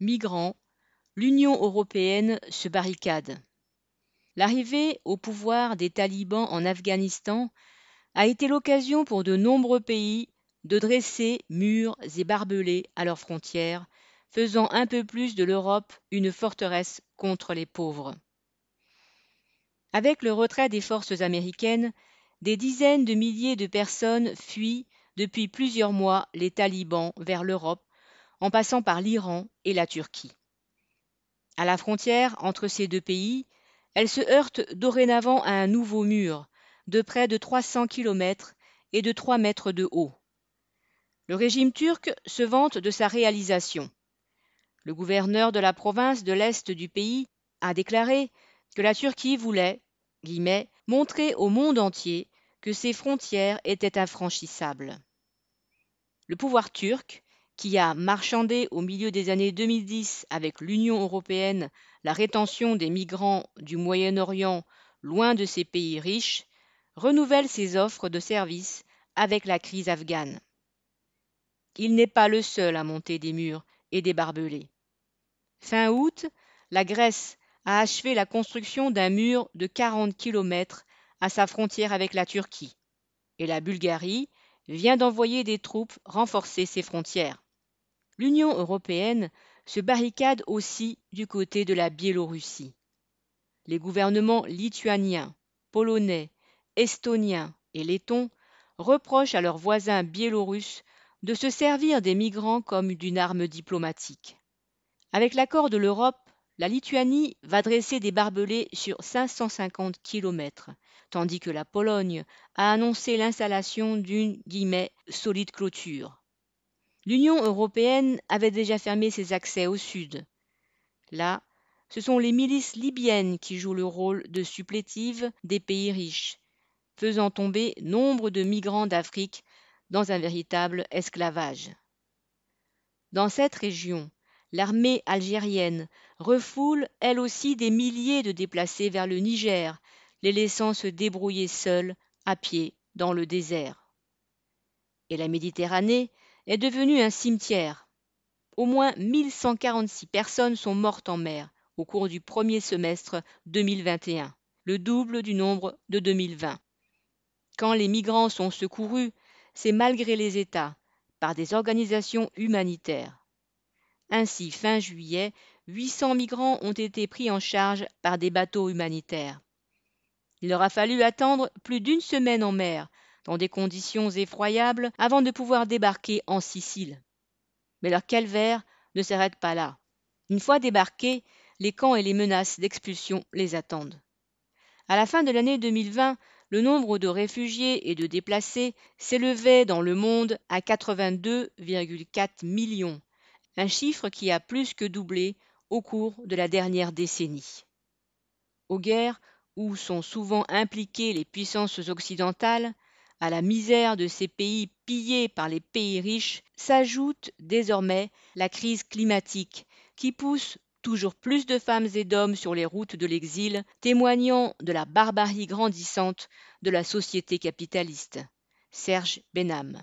migrants, l'Union européenne se barricade. L'arrivée au pouvoir des talibans en Afghanistan a été l'occasion pour de nombreux pays de dresser murs et barbelés à leurs frontières, faisant un peu plus de l'Europe une forteresse contre les pauvres. Avec le retrait des forces américaines, des dizaines de milliers de personnes fuient depuis plusieurs mois les talibans vers l'Europe, en passant par l'Iran et la Turquie. À la frontière entre ces deux pays, elles se heurtent dorénavant à un nouveau mur, de près de 300 km et de 3 mètres de haut. Le régime turc se vante de sa réalisation. Le gouverneur de la province de l'Est du pays a déclaré que la Turquie voulait guillemets, montrer au monde entier que ses frontières étaient infranchissables. Le pouvoir turc, qui a marchandé au milieu des années 2010 avec l'Union européenne la rétention des migrants du Moyen-Orient loin de ces pays riches, renouvelle ses offres de services avec la crise afghane. Il n'est pas le seul à monter des murs et des barbelés. Fin août, la Grèce a achevé la construction d'un mur de 40 km à sa frontière avec la Turquie, et la Bulgarie vient d'envoyer des troupes renforcer ses frontières. L'Union européenne se barricade aussi du côté de la Biélorussie. Les gouvernements lituaniens, polonais, estoniens et lettons reprochent à leurs voisins biélorusses de se servir des migrants comme d'une arme diplomatique. Avec l'accord de l'Europe, la Lituanie va dresser des barbelés sur 550 km, tandis que la Pologne a annoncé l'installation d'une solide clôture. L'Union européenne avait déjà fermé ses accès au sud. Là, ce sont les milices libyennes qui jouent le rôle de supplétives des pays riches, faisant tomber nombre de migrants d'Afrique dans un véritable esclavage. Dans cette région, l'armée algérienne refoule elle aussi des milliers de déplacés vers le Niger, les laissant se débrouiller seuls, à pied, dans le désert. Et la Méditerranée est devenue un cimetière. Au moins 1146 personnes sont mortes en mer au cours du premier semestre 2021, le double du nombre de 2020. Quand les migrants sont secourus, c'est malgré les États, par des organisations humanitaires. Ainsi, fin juillet, 800 migrants ont été pris en charge par des bateaux humanitaires. Il leur a fallu attendre plus d'une semaine en mer, dans des conditions effroyables, avant de pouvoir débarquer en Sicile. Mais leur calvaire ne s'arrête pas là. Une fois débarqués, les camps et les menaces d'expulsion les attendent. À la fin de l'année 2020, le nombre de réfugiés et de déplacés s'élevait dans le monde à 82,4 millions, un chiffre qui a plus que doublé au cours de la dernière décennie. Aux guerres où sont souvent impliquées les puissances occidentales, à la misère de ces pays pillés par les pays riches, s'ajoute désormais la crise climatique qui pousse toujours plus de femmes et d'hommes sur les routes de l'exil, témoignant de la barbarie grandissante de la société capitaliste. Serge Benham.